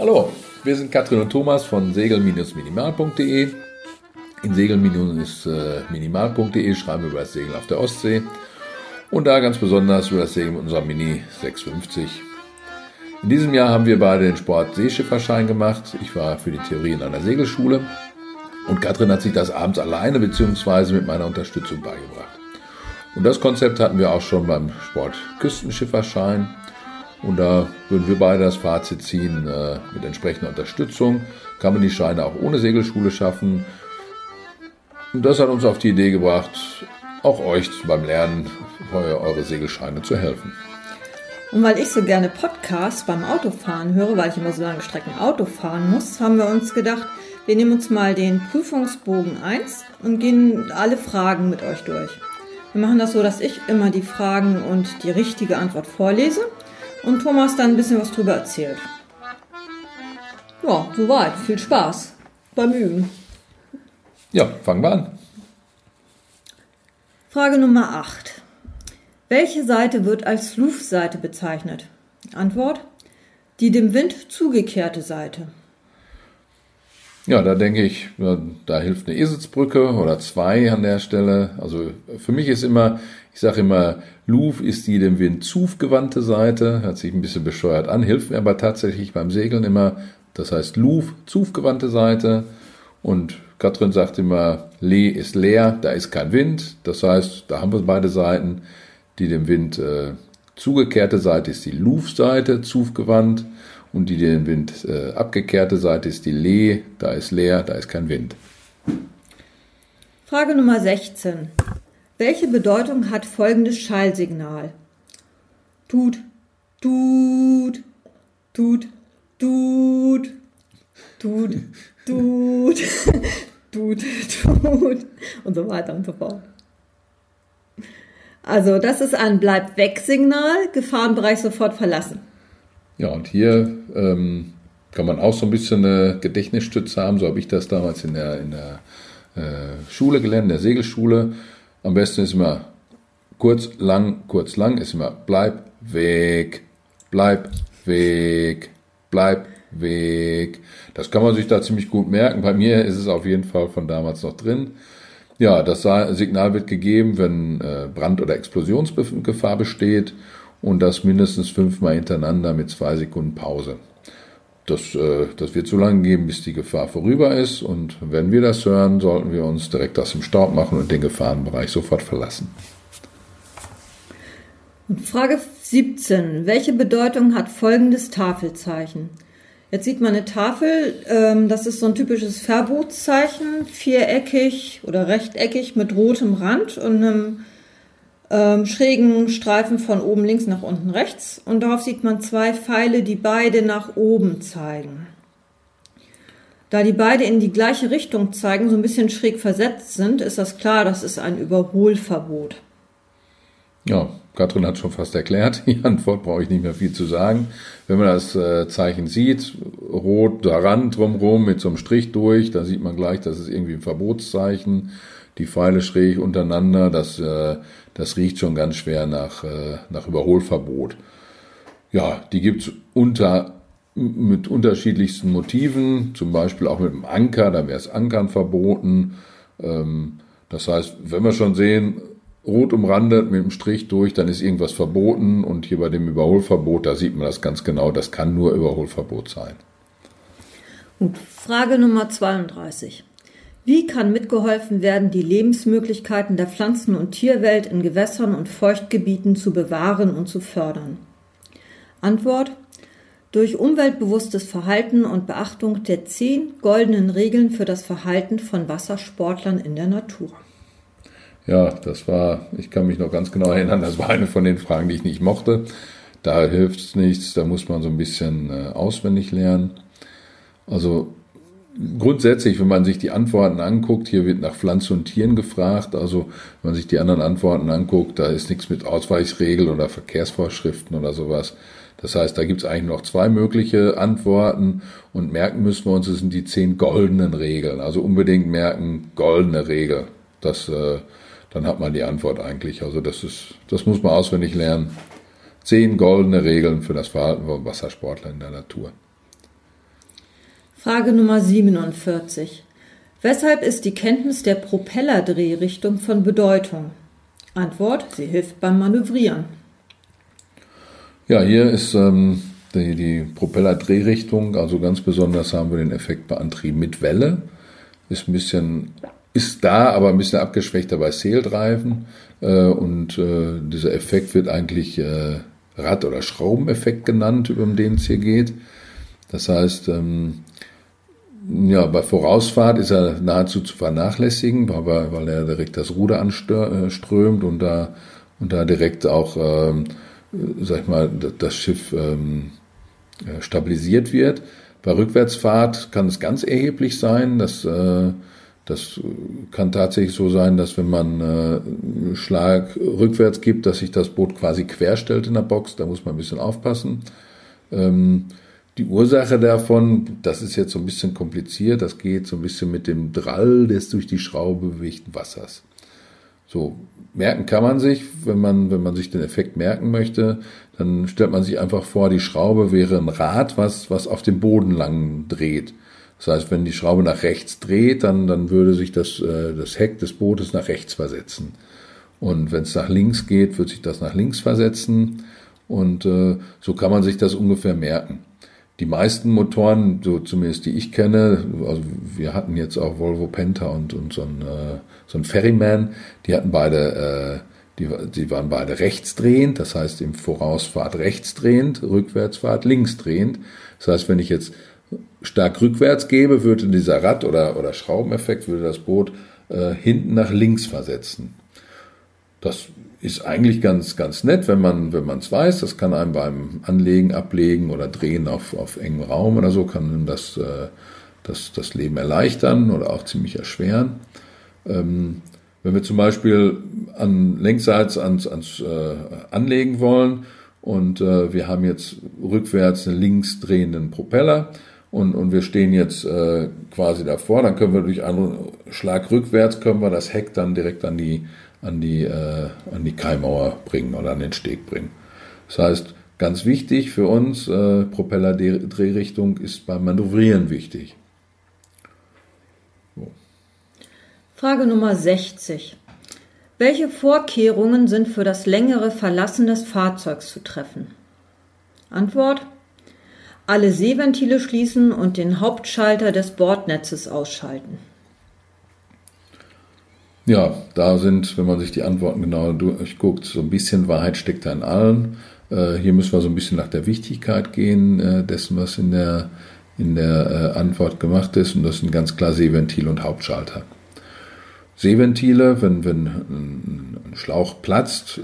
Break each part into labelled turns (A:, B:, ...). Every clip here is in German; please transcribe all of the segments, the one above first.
A: Hallo, wir sind Katrin und Thomas von segel-minimal.de. In segel-minimal.de schreiben wir über das Segeln auf der Ostsee und da ganz besonders über das Segeln mit unserer Mini 650. In diesem Jahr haben wir beide den Sport Seeschifferschein gemacht. Ich war für die Theorie in einer Segelschule und Katrin hat sich das abends alleine bzw. mit meiner Unterstützung beigebracht. Und das Konzept hatten wir auch schon beim Sport Küstenschifferschein. Und da würden wir beide das Fazit ziehen, äh, mit entsprechender Unterstützung kann man die Scheine auch ohne Segelschule schaffen. Und das hat uns auf die Idee gebracht, auch euch beim Lernen eure Segelscheine zu helfen.
B: Und weil ich so gerne Podcasts beim Autofahren höre, weil ich immer so lange Strecken Auto fahren muss, haben wir uns gedacht, wir nehmen uns mal den Prüfungsbogen 1 und gehen alle Fragen mit euch durch. Wir machen das so, dass ich immer die Fragen und die richtige Antwort vorlese und Thomas dann ein bisschen was drüber erzählt. Ja, soweit. Viel Spaß beim Üben.
A: Ja, fangen wir an.
B: Frage Nummer 8. Welche Seite wird als Fluffseite bezeichnet? Antwort: Die dem Wind zugekehrte Seite.
A: Ja, da denke ich, da hilft eine Eselsbrücke oder zwei an der Stelle. Also für mich ist immer, ich sage immer, Luv ist die dem Wind zugewandte Seite, hört sich ein bisschen bescheuert an, hilft mir aber tatsächlich beim Segeln immer, das heißt Luv, zugewandte Seite. Und Katrin sagt immer, Le ist leer, da ist kein Wind. Das heißt, da haben wir beide Seiten. Die dem Wind äh, zugekehrte Seite ist die Luv-Seite, zuggewandt. Und die dem Wind äh, abgekehrte Seite ist die Le, da ist leer, da ist kein Wind.
B: Frage Nummer 16. Welche Bedeutung hat folgendes Schallsignal? Tut, tut, tut, tut, tut, tut, tut, tut und so weiter und so fort. Also das ist ein Bleib-weg-Signal, Gefahrenbereich sofort verlassen.
A: Ja, und hier ähm, kann man auch so ein bisschen eine Gedächtnisstütze haben. So habe ich das damals in der, in der äh, Schule gelernt, in der Segelschule. Am besten ist immer kurz, lang, kurz, lang, ist immer bleib weg, bleib weg, bleib weg. Das kann man sich da ziemlich gut merken. Bei mir ist es auf jeden Fall von damals noch drin. Ja, das Signal wird gegeben, wenn äh, Brand- oder Explosionsgefahr besteht und das mindestens fünfmal hintereinander mit zwei Sekunden Pause. Das, äh, das wird so lange geben, bis die Gefahr vorüber ist und wenn wir das hören, sollten wir uns direkt aus dem Staub machen und den Gefahrenbereich sofort verlassen.
B: Frage 17. Welche Bedeutung hat folgendes Tafelzeichen? Jetzt sieht man eine Tafel, ähm, das ist so ein typisches Verbotszeichen, viereckig oder rechteckig mit rotem Rand und einem ähm, schrägen Streifen von oben links nach unten rechts und darauf sieht man zwei Pfeile, die beide nach oben zeigen. Da die beide in die gleiche Richtung zeigen, so ein bisschen schräg versetzt sind, ist das klar, das ist ein Überholverbot.
A: Ja, Katrin hat schon fast erklärt. Die Antwort brauche ich nicht mehr viel zu sagen. Wenn man das äh, Zeichen sieht, rot daran drumherum mit so einem Strich durch, dann sieht man gleich, das ist irgendwie ein Verbotszeichen die Pfeile schräg untereinander, das, äh, das riecht schon ganz schwer nach, äh, nach Überholverbot. Ja, die gibt's unter, mit unterschiedlichsten Motiven, zum Beispiel auch mit dem Anker, da wäre es Ankern verboten. Ähm, das heißt, wenn wir schon sehen, rot umrandet mit dem Strich durch, dann ist irgendwas verboten und hier bei dem Überholverbot, da sieht man das ganz genau, das kann nur Überholverbot sein.
B: Und Frage Nummer 32. Wie kann mitgeholfen werden, die Lebensmöglichkeiten der Pflanzen- und Tierwelt in Gewässern und Feuchtgebieten zu bewahren und zu fördern? Antwort durch umweltbewusstes Verhalten und Beachtung der zehn goldenen Regeln für das Verhalten von Wassersportlern in der Natur.
A: Ja, das war, ich kann mich noch ganz genau erinnern, das war eine von den Fragen, die ich nicht mochte. Da hilft es nichts, da muss man so ein bisschen äh, auswendig lernen. Also grundsätzlich, wenn man sich die Antworten anguckt, hier wird nach Pflanzen und Tieren gefragt, also wenn man sich die anderen Antworten anguckt, da ist nichts mit Ausweichregeln oder Verkehrsvorschriften oder sowas. Das heißt, da gibt es eigentlich noch zwei mögliche Antworten und merken müssen wir uns, es sind die zehn goldenen Regeln. Also unbedingt merken, goldene Regel. Das, äh, dann hat man die Antwort eigentlich. Also das ist, das muss man auswendig lernen. Zehn goldene Regeln für das Verhalten von Wassersportler in der Natur.
B: Frage Nummer 47. Weshalb ist die Kenntnis der Propellerdrehrichtung von Bedeutung? Antwort, sie hilft beim Manövrieren.
A: Ja, hier ist ähm, die, die Propellerdrehrichtung, also ganz besonders haben wir den Effekt bei Antrieb mit Welle. Ist ein bisschen, ist da, aber ein bisschen abgeschwächter bei Seeldreifen. Äh, und äh, dieser Effekt wird eigentlich äh, Rad- oder Schraubeneffekt genannt, um den es hier geht. Das heißt, ähm, ja, bei Vorausfahrt ist er nahezu zu vernachlässigen, weil, weil er direkt das Ruder anströmt und da, und da direkt auch, ähm, sag ich mal, das Schiff ähm, äh, stabilisiert wird. Bei Rückwärtsfahrt kann es ganz erheblich sein, dass äh, das kann tatsächlich so sein, dass wenn man äh, Schlag rückwärts gibt, dass sich das Boot quasi querstellt in der Box. Da muss man ein bisschen aufpassen. Ähm, die Ursache davon, das ist jetzt so ein bisschen kompliziert, das geht so ein bisschen mit dem Drall des durch die Schraube bewegten Wassers. So, merken kann man sich, wenn man, wenn man sich den Effekt merken möchte, dann stellt man sich einfach vor, die Schraube wäre ein Rad, was, was auf dem Boden lang dreht. Das heißt, wenn die Schraube nach rechts dreht, dann, dann würde sich das, äh, das Heck des Bootes nach rechts versetzen. Und wenn es nach links geht, wird sich das nach links versetzen. Und äh, so kann man sich das ungefähr merken die meisten Motoren, so zumindest die ich kenne, also wir hatten jetzt auch Volvo Penta und, und so ein, äh, so Ferryman, die hatten beide, äh, die, die waren beide rechtsdrehend, das heißt im Vorausfahrt rechtsdrehend, Rückwärtsfahrt linksdrehend. Das heißt, wenn ich jetzt stark rückwärts gebe, würde dieser Rad- oder, oder Schraubeneffekt, würde das Boot äh, hinten nach links versetzen. Das ist eigentlich ganz, ganz nett, wenn man, wenn man es weiß. Das kann einem beim Anlegen, Ablegen oder Drehen auf, auf engem Raum oder so, kann einem das, äh, das, das Leben erleichtern oder auch ziemlich erschweren. Ähm, wenn wir zum Beispiel an längsseits ans, ans äh, anlegen wollen und äh, wir haben jetzt rückwärts einen links drehenden Propeller und, und wir stehen jetzt äh, quasi davor, dann können wir durch einen Schlag rückwärts können wir das Heck dann direkt an die an die, äh, an die Keimauer bringen oder an den Steg bringen. Das heißt, ganz wichtig für uns, äh, Propellerdrehrichtung ist beim Manövrieren wichtig.
B: So. Frage Nummer 60. Welche Vorkehrungen sind für das längere Verlassen des Fahrzeugs zu treffen? Antwort. Alle Seeventile schließen und den Hauptschalter des Bordnetzes ausschalten.
A: Ja, da sind, wenn man sich die Antworten genauer durchguckt, so ein bisschen Wahrheit steckt da in allen. Äh, hier müssen wir so ein bisschen nach der Wichtigkeit gehen äh, dessen, was in der, in der äh, Antwort gemacht ist. Und das sind ganz klar Seeventile und Hauptschalter. Seeventile, wenn, wenn ein Schlauch platzt,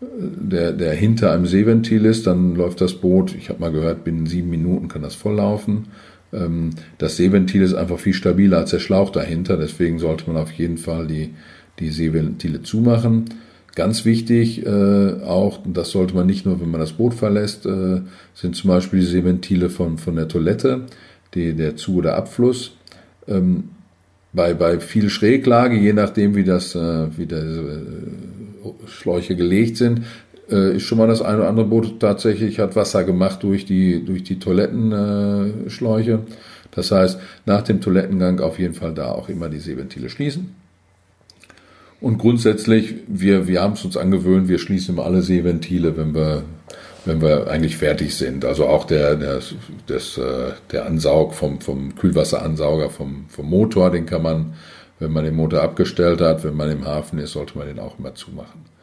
A: der, der hinter einem Seeventil ist, dann läuft das Boot, ich habe mal gehört, binnen sieben Minuten kann das volllaufen. Ähm, das Seeventil ist einfach viel stabiler als der Schlauch dahinter, deswegen sollte man auf jeden Fall die, die Seeventile zumachen. Ganz wichtig äh, auch, das sollte man nicht nur, wenn man das Boot verlässt, äh, sind zum Beispiel die Seeventile von, von der Toilette, die, der Zu- oder Abfluss. Ähm, bei, bei viel Schräglage, je nachdem wie das, äh, wie die äh, Schläuche gelegt sind, äh, ist schon mal das eine oder andere Boot tatsächlich hat Wasser gemacht durch die, durch die Toilettenschläuche. Äh, das heißt, nach dem Toilettengang auf jeden Fall da auch immer die Seeventile schließen. Und grundsätzlich, wir, wir haben es uns angewöhnt, wir schließen immer alle Seeventile, wenn wir, wenn wir eigentlich fertig sind. Also auch der, der, das, äh, der Ansaug vom, vom Kühlwasseransauger vom, vom Motor, den kann man, wenn man den Motor abgestellt hat, wenn man im Hafen ist, sollte man den auch immer zumachen.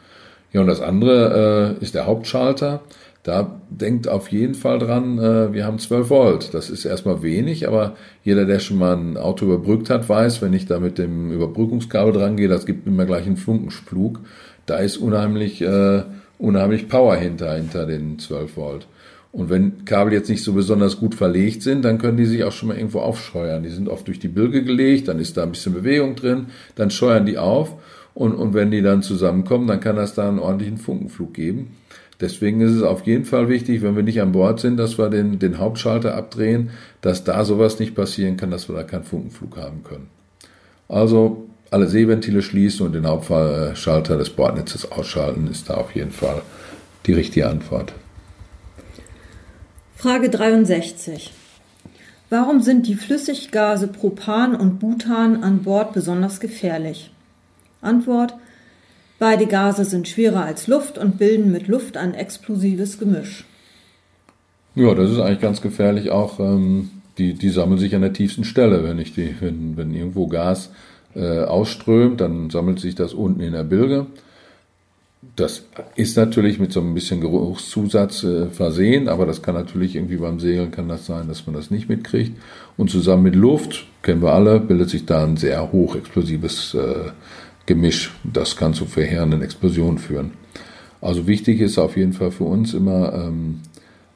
A: Ja, und das andere äh, ist der Hauptschalter. Da denkt auf jeden Fall dran, äh, wir haben 12 Volt. Das ist erstmal wenig, aber jeder, der schon mal ein Auto überbrückt hat, weiß, wenn ich da mit dem Überbrückungskabel dran gehe, das gibt mir gleich einen Funkenflug. Da ist unheimlich, äh, unheimlich Power hinter, hinter den 12 Volt. Und wenn Kabel jetzt nicht so besonders gut verlegt sind, dann können die sich auch schon mal irgendwo aufscheuern. Die sind oft durch die Bilge gelegt, dann ist da ein bisschen Bewegung drin, dann scheuern die auf und, und wenn die dann zusammenkommen, dann kann das da einen ordentlichen Funkenflug geben. Deswegen ist es auf jeden Fall wichtig, wenn wir nicht an Bord sind, dass wir den, den Hauptschalter abdrehen, dass da sowas nicht passieren kann, dass wir da keinen Funkenflug haben können. Also alle Seeventile schließen und den Hauptschalter des Bordnetzes ausschalten, ist da auf jeden Fall die richtige Antwort.
B: Frage 63. Warum sind die Flüssiggase Propan und Butan an Bord besonders gefährlich? Antwort Beide Gase sind schwerer als Luft und bilden mit Luft ein explosives Gemisch.
A: Ja, das ist eigentlich ganz gefährlich auch. Ähm, die, die sammeln sich an der tiefsten Stelle. Wenn, ich die, wenn, wenn irgendwo Gas äh, ausströmt, dann sammelt sich das unten in der Bilge. Das ist natürlich mit so ein bisschen Geruchszusatz äh, versehen, aber das kann natürlich irgendwie beim Segeln kann das sein, dass man das nicht mitkriegt. Und zusammen mit Luft, kennen wir alle, bildet sich da ein sehr hochexplosives äh, Gemisch. Das kann zu verheerenden Explosionen führen. Also wichtig ist auf jeden Fall für uns immer ähm,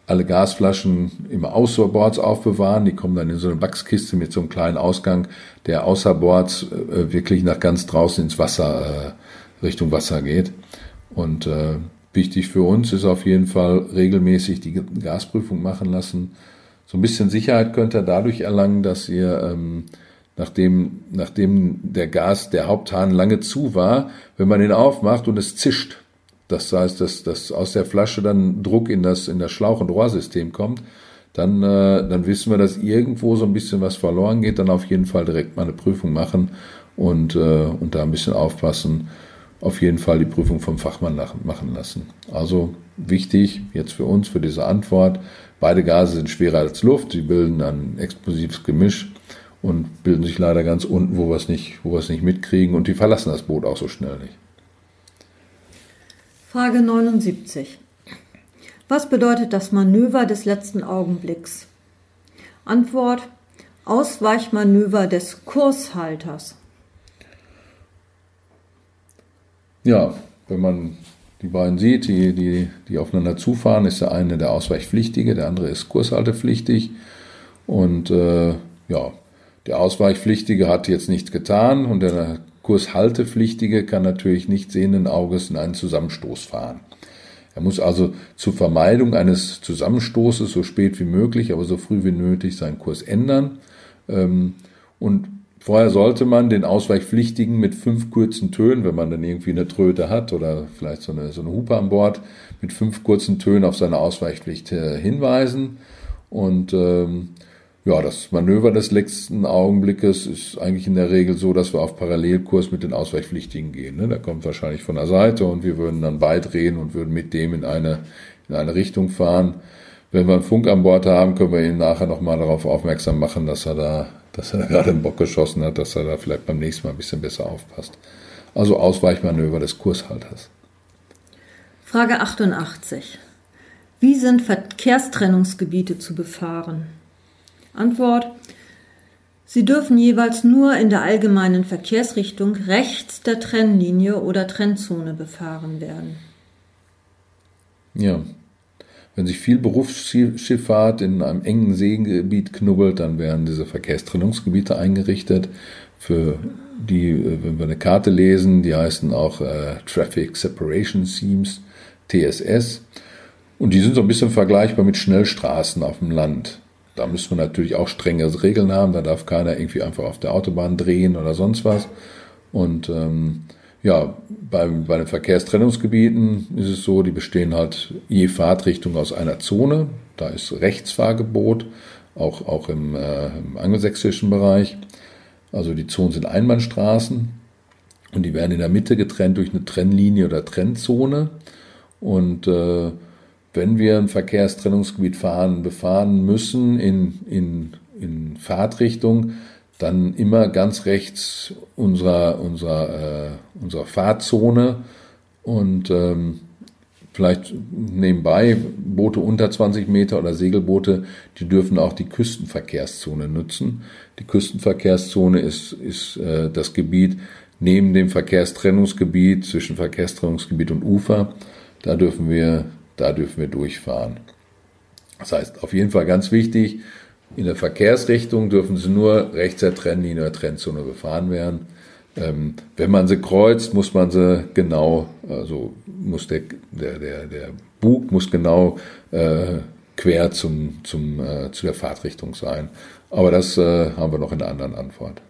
A: alle Gasflaschen immer außerbords aufbewahren. Die kommen dann in so eine Wachskiste mit so einem kleinen Ausgang, der außerbords äh, wirklich nach ganz draußen ins Wasser, äh, Richtung Wasser geht. Und äh, wichtig für uns ist auf jeden Fall regelmäßig die Gasprüfung machen lassen. So ein bisschen Sicherheit könnt ihr dadurch erlangen, dass ihr ähm, nachdem, nachdem der Gas, der Haupthahn lange zu war, wenn man ihn aufmacht und es zischt, das heißt, dass, dass aus der Flasche dann Druck in das, in das Schlauch- und Rohrsystem kommt, dann, äh, dann wissen wir, dass irgendwo so ein bisschen was verloren geht, dann auf jeden Fall direkt mal eine Prüfung machen und, äh, und da ein bisschen aufpassen. Auf jeden Fall die Prüfung vom Fachmann machen lassen. Also wichtig jetzt für uns, für diese Antwort. Beide Gase sind schwerer als Luft, sie bilden ein explosives Gemisch und bilden sich leider ganz unten, wo wir es nicht, wo wir es nicht mitkriegen und die verlassen das Boot auch so schnell nicht.
B: Frage 79. Was bedeutet das Manöver des letzten Augenblicks? Antwort Ausweichmanöver des Kurshalters.
A: Ja, wenn man die beiden sieht, die, die, die aufeinander zufahren, ist der eine der Ausweichpflichtige, der andere ist kurshaltepflichtig. Und äh, ja, der Ausweichpflichtige hat jetzt nichts getan und der Kurshaltepflichtige kann natürlich nicht sehenden Auges in einen Zusammenstoß fahren. Er muss also zur Vermeidung eines Zusammenstoßes so spät wie möglich, aber so früh wie nötig seinen Kurs ändern. Ähm, und vorher sollte man den Ausweichpflichtigen mit fünf kurzen Tönen, wenn man dann irgendwie eine Tröte hat oder vielleicht so eine, so eine Hupe an Bord, mit fünf kurzen Tönen auf seine Ausweichpflicht äh, hinweisen. Und ähm, ja, das Manöver des letzten Augenblickes ist eigentlich in der Regel so, dass wir auf Parallelkurs mit den Ausweichpflichtigen gehen. Ne? Der kommt wahrscheinlich von der Seite und wir würden dann beidrehen und würden mit dem in eine, in eine Richtung fahren. Wenn wir einen Funk an Bord haben, können wir ihn nachher nochmal darauf aufmerksam machen, dass er da, dass er da gerade einen Bock geschossen hat, dass er da vielleicht beim nächsten Mal ein bisschen besser aufpasst. Also Ausweichmanöver des Kurshalters.
B: Frage 88. Wie sind Verkehrstrennungsgebiete zu befahren? Antwort. Sie dürfen jeweils nur in der allgemeinen Verkehrsrichtung rechts der Trennlinie oder Trennzone befahren werden.
A: Ja. Wenn sich viel Berufsschifffahrt in einem engen Seegebiet knubbelt, dann werden diese Verkehrstrennungsgebiete eingerichtet. Für die, wenn wir eine Karte lesen, die heißen auch äh, Traffic Separation Seams, TSS. Und die sind so ein bisschen vergleichbar mit Schnellstraßen auf dem Land. Da müssen wir natürlich auch strenge Regeln haben. Da darf keiner irgendwie einfach auf der Autobahn drehen oder sonst was. Und ähm, ja, bei, bei den Verkehrstrennungsgebieten ist es so, die bestehen halt je Fahrtrichtung aus einer Zone. Da ist Rechtsfahrgebot, auch, auch im, äh, im angelsächsischen Bereich. Also die Zonen sind Einbahnstraßen und die werden in der Mitte getrennt durch eine Trennlinie oder Trennzone. Und äh, wenn wir ein Verkehrstrennungsgebiet fahren, befahren müssen in, in, in Fahrtrichtung, dann immer ganz rechts unserer, unserer, äh, unserer Fahrzone und ähm, vielleicht nebenbei Boote unter 20 Meter oder Segelboote, die dürfen auch die Küstenverkehrszone nutzen. Die Küstenverkehrszone ist, ist äh, das Gebiet neben dem Verkehrstrennungsgebiet zwischen Verkehrstrennungsgebiet und Ufer. Da dürfen wir da dürfen wir durchfahren. Das heißt, auf jeden Fall ganz wichtig, in der Verkehrsrichtung dürfen sie nur rechts der Trennlinie oder Trennzone befahren werden. Ähm, wenn man sie kreuzt, muss man sie genau, also muss der, der, der, der Bug muss genau äh, quer zum, zum, äh, zu der Fahrtrichtung sein. Aber das äh, haben wir noch in einer anderen Antwort.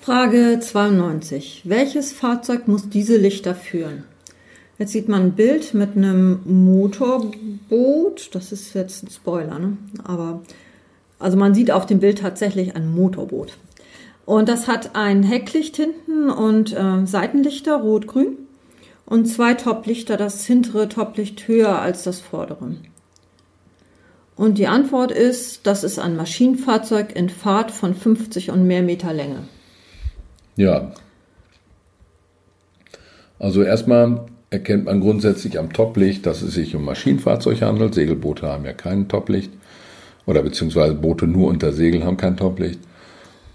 B: Frage 92. Welches Fahrzeug muss diese Lichter führen? Jetzt sieht man ein Bild mit einem Motorboot. Das ist jetzt ein Spoiler, ne? aber also man sieht auf dem Bild tatsächlich ein Motorboot. Und das hat ein Hecklicht hinten und äh, Seitenlichter rot-grün und zwei Toplichter. Das hintere Toplicht höher als das vordere. Und die Antwort ist, das ist ein Maschinenfahrzeug in Fahrt von 50 und mehr Meter Länge.
A: Ja. Also erstmal erkennt man grundsätzlich am Toplicht, dass es sich um Maschinenfahrzeug handelt. Segelboote haben ja kein Toplicht. Oder beziehungsweise Boote nur unter Segel haben kein Toplicht.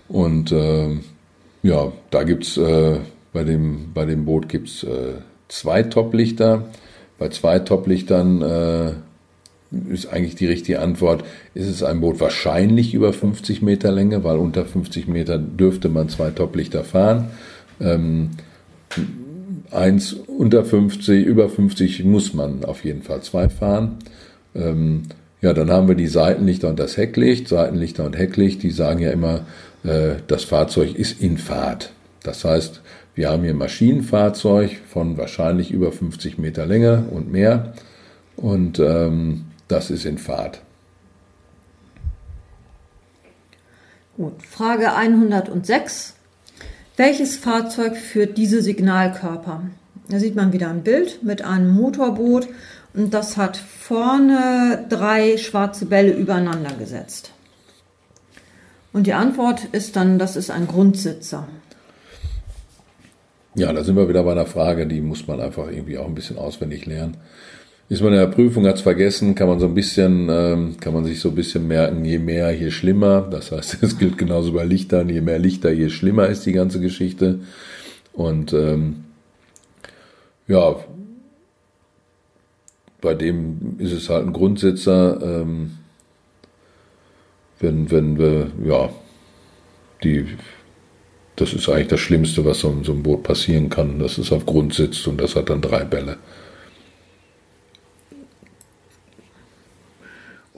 A: Und äh, ja, da gibt's äh, bei, dem, bei dem Boot gibt's äh, zwei Toplichter. Bei zwei Toplichtern äh, ist eigentlich die richtige Antwort, ist es ein Boot wahrscheinlich über 50 Meter Länge, weil unter 50 Meter dürfte man zwei Toplichter fahren. Ähm, eins unter 50, über 50 muss man auf jeden Fall zwei fahren. Ähm, ja, dann haben wir die Seitenlichter und das Hecklicht. Seitenlichter und Hecklicht, die sagen ja immer, äh, das Fahrzeug ist in Fahrt. Das heißt, wir haben hier Maschinenfahrzeug von wahrscheinlich über 50 Meter Länge und mehr. Und ähm, das ist in Fahrt.
B: Gut, Frage 106. Welches Fahrzeug führt diese Signalkörper? Da sieht man wieder ein Bild mit einem Motorboot und das hat vorne drei schwarze Bälle übereinander gesetzt. Und die Antwort ist dann, das ist ein Grundsitzer.
A: Ja, da sind wir wieder bei einer Frage, die muss man einfach irgendwie auch ein bisschen auswendig lernen. Ist man in der Prüfung, hat es vergessen, kann man so ein bisschen, ähm, kann man sich so ein bisschen merken, je mehr, je schlimmer. Das heißt, es gilt genauso bei Lichtern, je mehr Lichter, je schlimmer ist die ganze Geschichte. Und ähm, ja, bei dem ist es halt ein Grundsitzer, ähm, wenn, wenn wir, ja, die, das ist eigentlich das Schlimmste, was so, so einem Boot passieren kann, dass es auf Grund sitzt und das hat dann drei Bälle.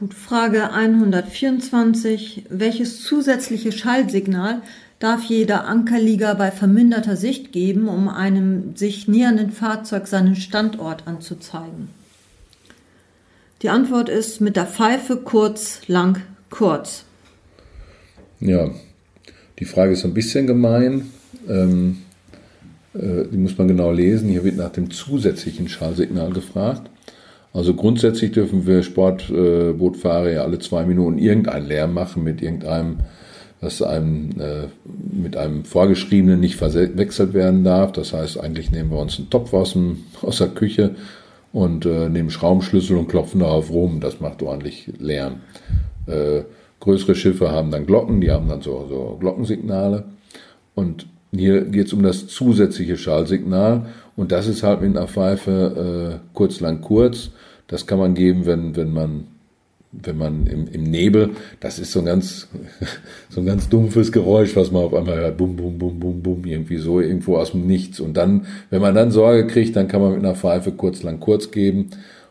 B: Gut, Frage 124. Welches zusätzliche Schallsignal darf jeder Ankerlieger bei verminderter Sicht geben, um einem sich nähernden Fahrzeug seinen Standort anzuzeigen? Die Antwort ist mit der Pfeife kurz, lang, kurz.
A: Ja, die Frage ist ein bisschen gemein. Ähm, äh, die muss man genau lesen. Hier wird nach dem zusätzlichen Schallsignal gefragt. Also grundsätzlich dürfen wir Sportbootfahrer ja alle zwei Minuten irgendeinen Lärm machen mit irgendeinem, was einem äh, mit einem vorgeschriebenen nicht verwechselt werden darf. Das heißt, eigentlich nehmen wir uns einen Topf aus, dem, aus der Küche und äh, nehmen Schraubenschlüssel und klopfen darauf rum. Das macht ordentlich Lärm. Äh, größere Schiffe haben dann Glocken, die haben dann so, so Glockensignale. Und hier geht es um das zusätzliche Schallsignal. Und das ist halt mit einer Pfeife äh, kurz, lang, kurz. Das kann man geben, wenn, wenn man wenn man im, im Nebel, das ist so ein ganz, so ein ganz dumpfes Geräusch, was man auf einmal hört, bum, bum, bum, bum, bum, irgendwie so irgendwo aus dem Nichts. Und dann, wenn man dann Sorge kriegt, dann kann man mit einer Pfeife kurz, lang, kurz geben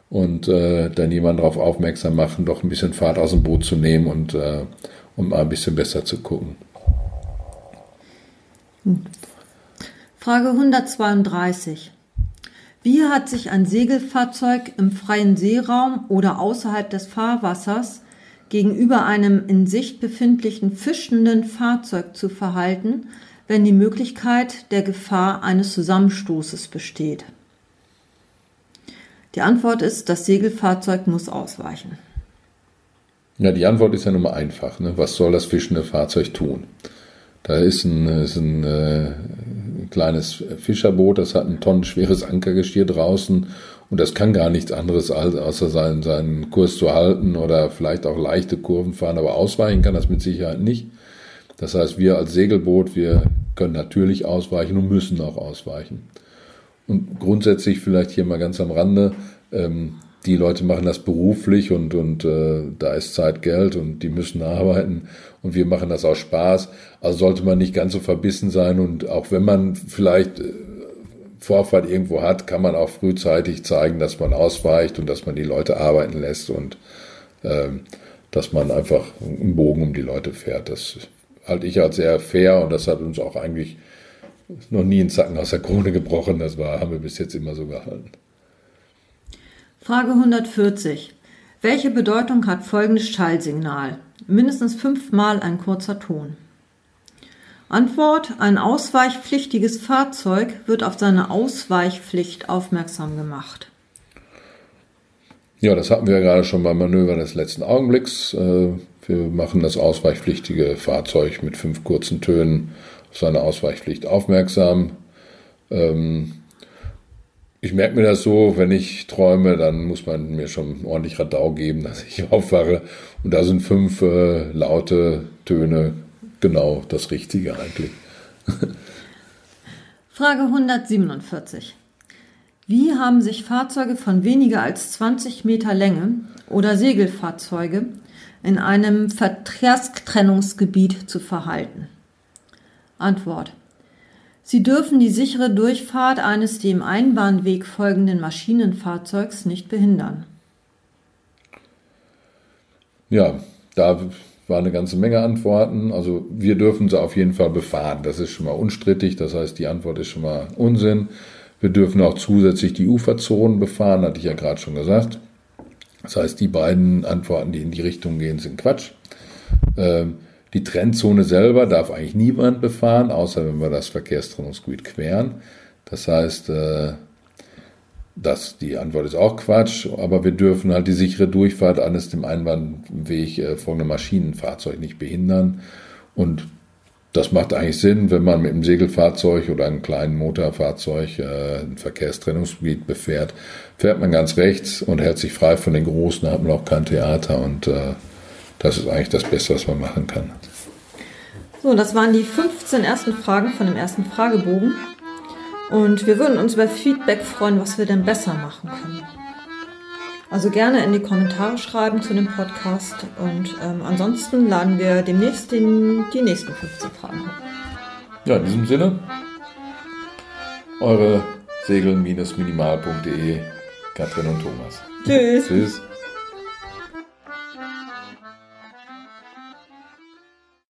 A: und äh, dann jemanden darauf aufmerksam machen, doch ein bisschen Fahrt aus dem Boot zu nehmen und äh, um mal ein bisschen besser zu gucken.
B: Frage 132. Wie hat sich ein Segelfahrzeug im freien Seeraum oder außerhalb des Fahrwassers gegenüber einem in Sicht befindlichen fischenden Fahrzeug zu verhalten, wenn die Möglichkeit der Gefahr eines Zusammenstoßes besteht? Die Antwort ist, das Segelfahrzeug muss ausweichen.
A: Ja, die Antwort ist ja nun mal einfach. Ne? Was soll das fischende Fahrzeug tun? Da ist ein, ist ein äh, kleines Fischerboot, das hat ein tonnenschweres Ankergestier draußen und das kann gar nichts anderes, als, außer seinen, seinen Kurs zu halten oder vielleicht auch leichte Kurven fahren, aber ausweichen kann das mit Sicherheit nicht. Das heißt, wir als Segelboot, wir können natürlich ausweichen und müssen auch ausweichen. Und grundsätzlich vielleicht hier mal ganz am Rande, ähm, die Leute machen das beruflich und, und äh, da ist Zeit Geld und die müssen arbeiten und wir machen das aus Spaß. Also sollte man nicht ganz so verbissen sein und auch wenn man vielleicht äh, Vorfahrt irgendwo hat, kann man auch frühzeitig zeigen, dass man ausweicht und dass man die Leute arbeiten lässt und äh, dass man einfach einen Bogen um die Leute fährt. Das halte ich als sehr fair und das hat uns auch eigentlich noch nie einen Zacken aus der Krone gebrochen. Das war, haben wir bis jetzt immer so gehalten.
B: Frage 140. Welche Bedeutung hat folgendes Schallsignal? Mindestens fünfmal ein kurzer Ton. Antwort. Ein ausweichpflichtiges Fahrzeug wird auf seine Ausweichpflicht aufmerksam gemacht.
A: Ja, das hatten wir ja gerade schon beim Manöver des letzten Augenblicks. Äh, wir machen das ausweichpflichtige Fahrzeug mit fünf kurzen Tönen auf seine Ausweichpflicht aufmerksam. Ähm, ich merke mir das so, wenn ich träume, dann muss man mir schon ordentlich Radau geben, dass ich aufwache. Und da sind fünf äh, laute Töne genau das Richtige eigentlich.
B: Frage 147. Wie haben sich Fahrzeuge von weniger als 20 Meter Länge oder Segelfahrzeuge in einem Verkehrstrennungsgebiet zu verhalten? Antwort. Sie dürfen die sichere Durchfahrt eines dem Einbahnweg folgenden Maschinenfahrzeugs nicht behindern.
A: Ja, da war eine ganze Menge Antworten. Also wir dürfen sie auf jeden Fall befahren. Das ist schon mal unstrittig. Das heißt, die Antwort ist schon mal Unsinn. Wir dürfen auch zusätzlich die Uferzonen befahren, hatte ich ja gerade schon gesagt. Das heißt, die beiden Antworten, die in die Richtung gehen, sind Quatsch. Ähm, die Trennzone selber darf eigentlich niemand befahren, außer wenn wir das Verkehrstrennungsgebiet queren. Das heißt, äh, das, die Antwort ist auch Quatsch, aber wir dürfen halt die sichere Durchfahrt eines dem Einbahnweg äh, folgenden Maschinenfahrzeug nicht behindern. Und das macht eigentlich Sinn, wenn man mit einem Segelfahrzeug oder einem kleinen Motorfahrzeug äh, ein Verkehrstrennungsgebiet befährt, fährt man ganz rechts und hält sich frei von den Großen, hat man auch kein Theater und äh, das ist eigentlich das Beste, was man machen kann.
B: So, das waren die 15 ersten Fragen von dem ersten Fragebogen. Und wir würden uns über Feedback freuen, was wir denn besser machen können. Also gerne in die Kommentare schreiben zu dem Podcast und ähm, ansonsten laden wir demnächst den, die nächsten 15 Fragen hoch.
A: Ja, in diesem Sinne, eure segel-minimal.de, Katrin und Thomas.
B: Tschüss.
A: Tschüss.